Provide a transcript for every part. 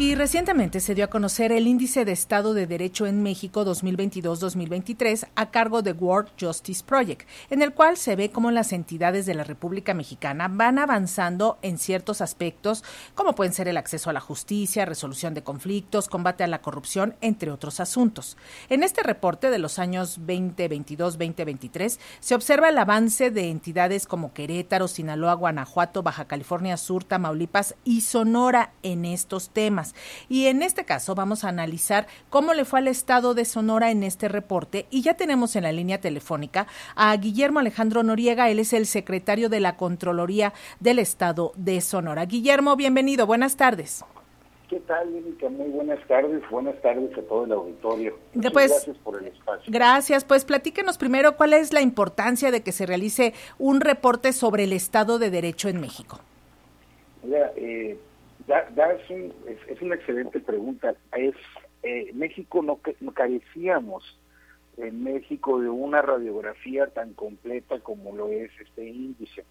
Y recientemente se dio a conocer el Índice de Estado de Derecho en México 2022-2023 a cargo de World Justice Project, en el cual se ve cómo las entidades de la República Mexicana van avanzando en ciertos aspectos, como pueden ser el acceso a la justicia, resolución de conflictos, combate a la corrupción, entre otros asuntos. En este reporte de los años 2022-2023 se observa el avance de entidades como Querétaro, Sinaloa, Guanajuato, Baja California Sur, Tamaulipas y Sonora en estos temas. Y en este caso vamos a analizar cómo le fue al Estado de Sonora en este reporte. Y ya tenemos en la línea telefónica a Guillermo Alejandro Noriega. Él es el secretario de la Contraloría del Estado de Sonora. Guillermo, bienvenido. Buenas tardes. ¿Qué tal, Mónica? Muy buenas tardes. Buenas tardes a todo el auditorio. Pues, gracias por el espacio. Gracias. Pues platíquenos primero cuál es la importancia de que se realice un reporte sobre el Estado de Derecho en México. Mira, eh, es, una excelente pregunta. Es eh, México no, no carecíamos en México de una radiografía tan completa como lo es este índice.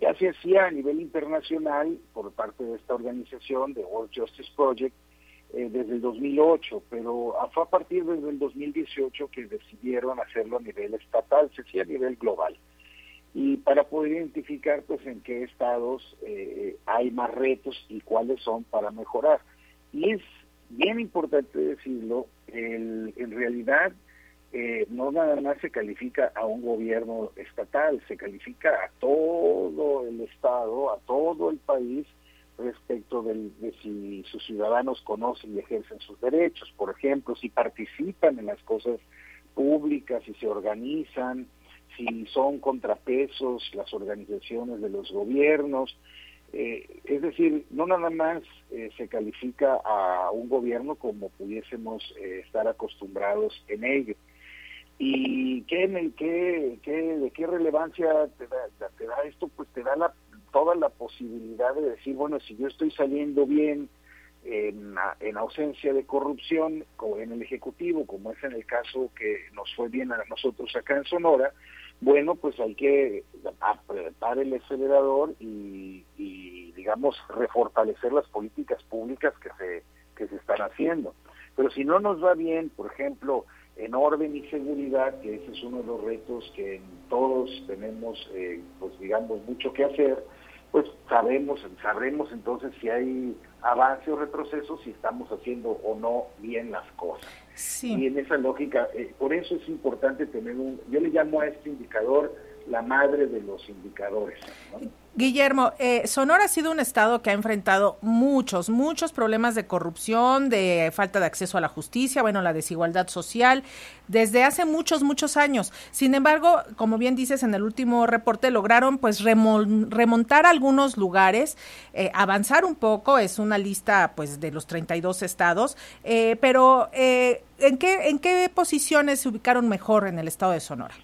Ya se hacía a nivel internacional por parte de esta organización, de World Justice Project, eh, desde el 2008, pero fue a partir desde el 2018 que decidieron hacerlo a nivel estatal, se hacía a nivel global y para poder identificar pues en qué estados eh, hay más retos y cuáles son para mejorar. Y es bien importante decirlo, el, en realidad eh, no nada más se califica a un gobierno estatal, se califica a todo el estado, a todo el país respecto de si sus ciudadanos conocen y ejercen sus derechos, por ejemplo, si participan en las cosas públicas, si se organizan, si son contrapesos las organizaciones de los gobiernos. Eh, es decir, no nada más eh, se califica a un gobierno como pudiésemos eh, estar acostumbrados en ello. ¿Y qué, qué, qué, de qué relevancia te da, te da esto? Pues te da la, toda la posibilidad de decir, bueno, si yo estoy saliendo bien en, en ausencia de corrupción en el Ejecutivo, como es en el caso que nos fue bien a nosotros acá en Sonora, bueno, pues hay que apretar el acelerador y, digamos, refortalecer las políticas públicas que se, que se están haciendo. Pero si no nos va bien, por ejemplo, en orden y seguridad, que ese es uno de los retos que todos tenemos, eh, pues digamos, mucho que hacer, pues sabemos, sabremos entonces si hay avance o retroceso, si estamos haciendo o no bien las cosas. Y en esa lógica, eh, por eso es importante tener un, yo le llamo a este indicador la madre de los indicadores. Guillermo, eh, Sonora ha sido un estado que ha enfrentado muchos, muchos problemas de corrupción, de falta de acceso a la justicia, bueno, la desigualdad social, desde hace muchos, muchos años. Sin embargo, como bien dices en el último reporte, lograron pues remontar algunos lugares, eh, avanzar un poco, es una lista pues de los 32 estados, eh, pero ¿en, qué, ¿en qué posiciones se ubicaron mejor en el estado de Sonora?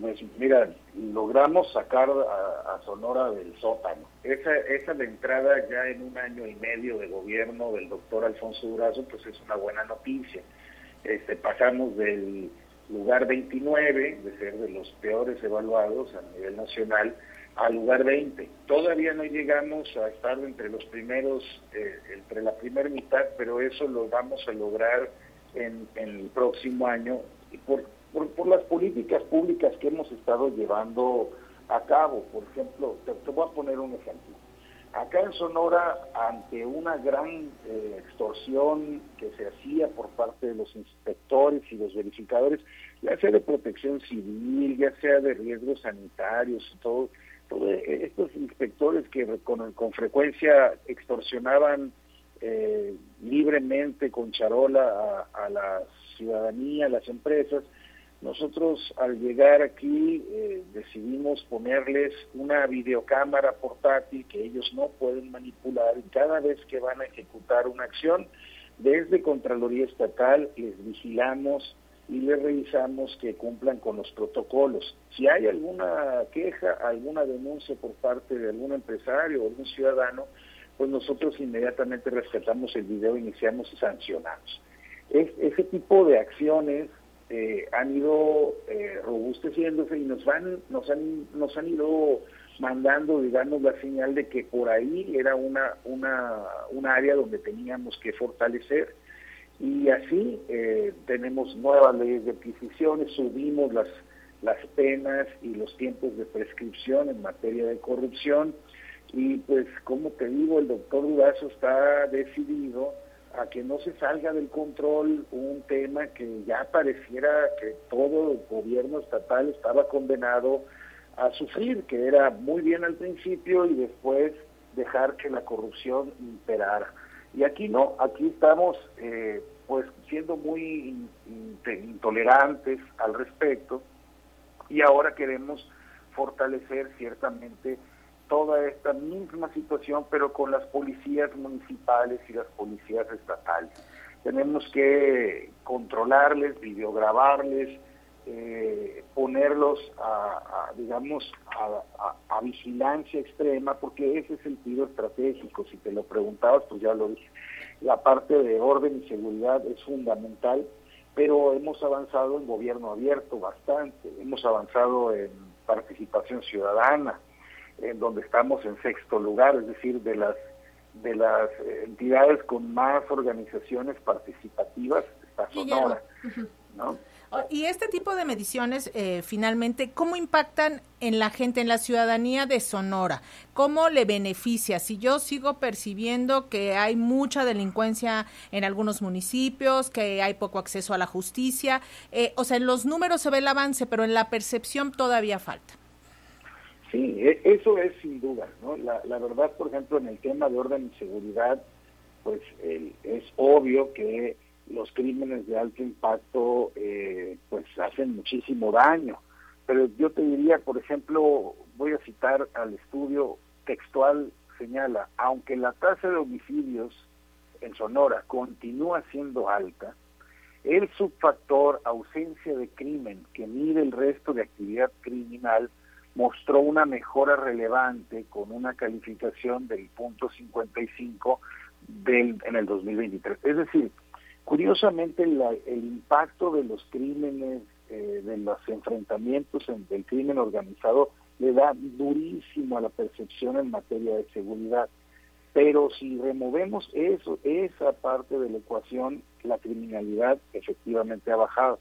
Pues mira, logramos sacar a, Sonora del sótano. Esa, esa de entrada ya en un año y medio de gobierno del doctor Alfonso Durazo, pues es una buena noticia. Este, pasamos del lugar 29, de ser de los peores evaluados a nivel nacional, al lugar 20. Todavía no llegamos a estar entre los primeros, eh, entre la primera mitad, pero eso lo vamos a lograr en, en el próximo año. Y por, por, las políticas públicas que hemos estado llevando a cabo. Por ejemplo, te, voy a poner un ejemplo. Acá en Sonora, ante una gran eh, extorsión que se hacía por parte de los inspectores y los verificadores, ya sea de protección civil, ya sea de riesgos sanitarios, todo, todo estos inspectores que con, con frecuencia extorsionaban eh, libremente con charola a la ciudadanía, a las empresas, nosotros al llegar aquí eh, decidimos ponerles una videocámara portátil que ellos no pueden manipular y cada vez que van a ejecutar una acción, desde Contraloría Estatal les vigilamos y les revisamos que cumplan con los protocolos. Si hay alguna queja, alguna denuncia por parte de algún empresario o algún ciudadano, pues nosotros inmediatamente rescatamos el video, iniciamos y sancionamos. Es, ese tipo de acciones eh, han ido eh, robusteciéndose y nos van nos han nos han ido mandando, digamos, la señal de que por ahí era una, una, un área donde teníamos que fortalecer. Y así eh, tenemos nuevas leyes de adquisiciones, subimos las, las penas y los tiempos de prescripción en materia de corrupción. Y pues, como te digo, el doctor Durazo está decidido a que no se salga del control un tema que ya pareciera que todo el gobierno estatal estaba condenado a sufrir, que era muy bien al principio y después dejar que la corrupción imperara. Y aquí no, aquí estamos eh, pues siendo muy intolerantes al respecto y ahora queremos fortalecer ciertamente toda esta misma situación, pero con las policías municipales y las policías estatales. Tenemos que controlarles, videograbarles, eh, ponerlos a, digamos, a, vigilancia extrema, porque ese es el estratégico. Si te lo preguntabas, pues ya lo dije. La parte de orden y seguridad es fundamental, pero hemos avanzado en gobierno abierto bastante, hemos avanzado en participación ciudadana, en donde estamos en sexto lugar, es decir, de las de las entidades con más organizaciones participativas está Sonora, ¿no? Oh, y este tipo de mediciones, eh, finalmente, ¿cómo impactan en la gente, en la ciudadanía de Sonora? ¿Cómo le beneficia? Si yo sigo percibiendo que hay mucha delincuencia en algunos municipios, que hay poco acceso a la justicia, eh, o sea, en los números se ve el avance, pero en la percepción todavía falta. Sí, e, eso es sin duda, ¿no? La, verdad, por ejemplo, en el tema de orden y seguridad, pues es obvio que los crímenes de alto impacto eh, pues hacen muchísimo daño. Pero yo te diría, por ejemplo, voy a citar al estudio textual, señala, aunque la tasa de homicidios en Sonora continúa siendo alta, el subfactor ausencia de crimen que mide el resto de actividad criminal mostró una mejora relevante con una calificación del punto 55 del, en el 2023. Es decir, Curiosamente, el impacto de los crímenes, eh, de los enfrentamientos en, del crimen organizado, le da durísimo a la percepción en materia de seguridad. Pero si removemos eso, esa parte de la ecuación, la criminalidad efectivamente ha bajado.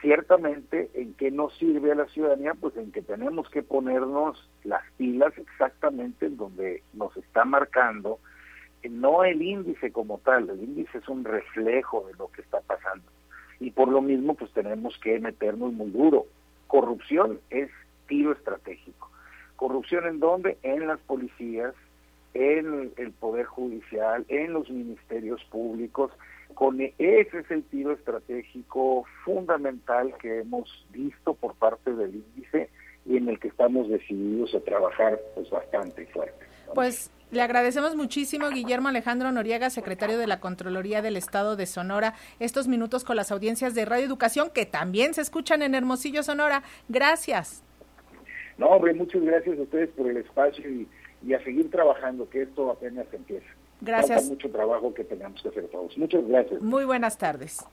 Ciertamente, ¿en qué nos sirve a la ciudadanía? Pues en que tenemos que ponernos las pilas exactamente en donde nos está marcando no el índice como tal, el índice es un reflejo de lo que está pasando. Y por lo mismo, pues tenemos que meternos muy duro. Corrupción es tiro estratégico. ¿Corrupción en dónde? En las policías, en el Poder Judicial, en los ministerios públicos. Con ese es el tiro estratégico fundamental que hemos visto por parte del índice y en el que estamos decididos a trabajar pues bastante fuerte. Pues le agradecemos muchísimo, Guillermo Alejandro Noriega, secretario de la Contraloría del Estado de Sonora, estos minutos con las audiencias de Radio Educación que también se escuchan en Hermosillo, Sonora. Gracias. No, hombre, muchas gracias a ustedes por el espacio y, a seguir trabajando, que esto apenas empieza. Gracias. mucho trabajo que tengamos que hacer todos. Muchas gracias. Muy buenas tardes.